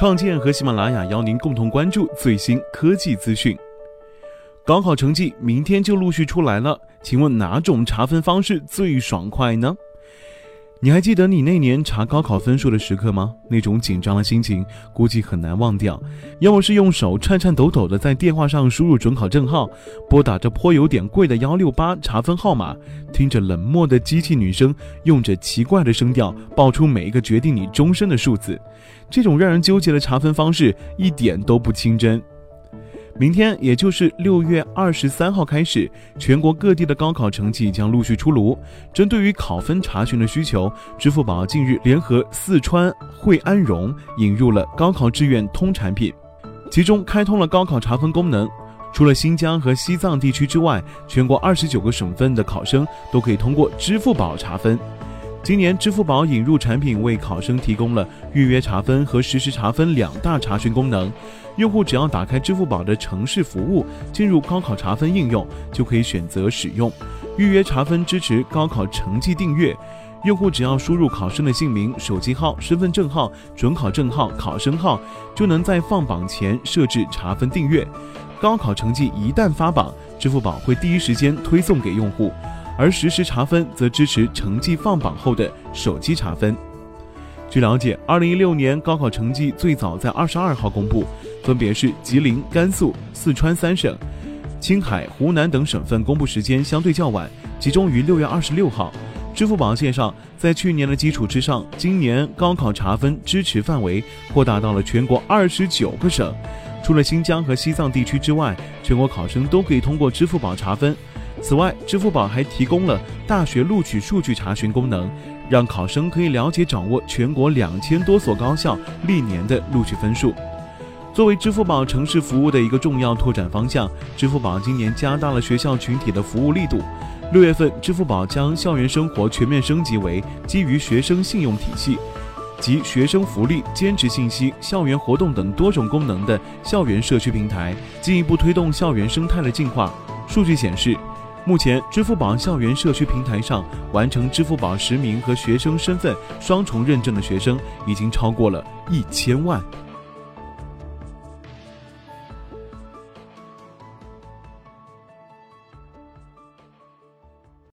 创建和喜马拉雅邀您共同关注最新科技资讯。高考成绩明天就陆续出来了，请问哪种查分方式最爽快呢？你还记得你那年查高考分数的时刻吗？那种紧张的心情估计很难忘掉。要么是用手颤颤抖抖的在电话上输入准考证号，拨打着颇有点贵的幺六八查分号码，听着冷漠的机器女声用着奇怪的声调报出每一个决定你终身的数字。这种让人纠结的查分方式一点都不清真。明天，也就是六月二十三号开始，全国各地的高考成绩将陆续出炉。针对于考分查询的需求，支付宝近日联合四川惠安融引入了高考志愿通产品，其中开通了高考查分功能。除了新疆和西藏地区之外，全国二十九个省份的考生都可以通过支付宝查分。今年，支付宝引入产品为考生提供了预约查分和实时查分两大查询功能。用户只要打开支付宝的城市服务，进入高考查分应用，就可以选择使用预约查分，支持高考成绩订阅。用户只要输入考生的姓名、手机号、身份证号、准考证号、考生号，就能在放榜前设置查分订阅。高考成绩一旦发榜，支付宝会第一时间推送给用户。而实时查分则支持成绩放榜后的手机查分。据了解，二零一六年高考成绩最早在二十二号公布，分别是吉林、甘肃、四川三省，青海、湖南等省份公布时间相对较晚，集中于六月二十六号。支付宝介绍，在去年的基础之上，今年高考查分支持范围扩大到了全国二十九个省，除了新疆和西藏地区之外，全国考生都可以通过支付宝查分。此外，支付宝还提供了大学录取数据查询功能，让考生可以了解掌握全国两千多所高校历年的录取分数。作为支付宝城市服务的一个重要拓展方向，支付宝今年加大了学校群体的服务力度。六月份，支付宝将校园生活全面升级为基于学生信用体系及学生福利、兼职信息、校园活动等多种功能的校园社区平台，进一步推动校园生态的进化。数据显示。目前，支付宝校园社区平台上完成支付宝实名和学生身份双重认证的学生已经超过了一千万。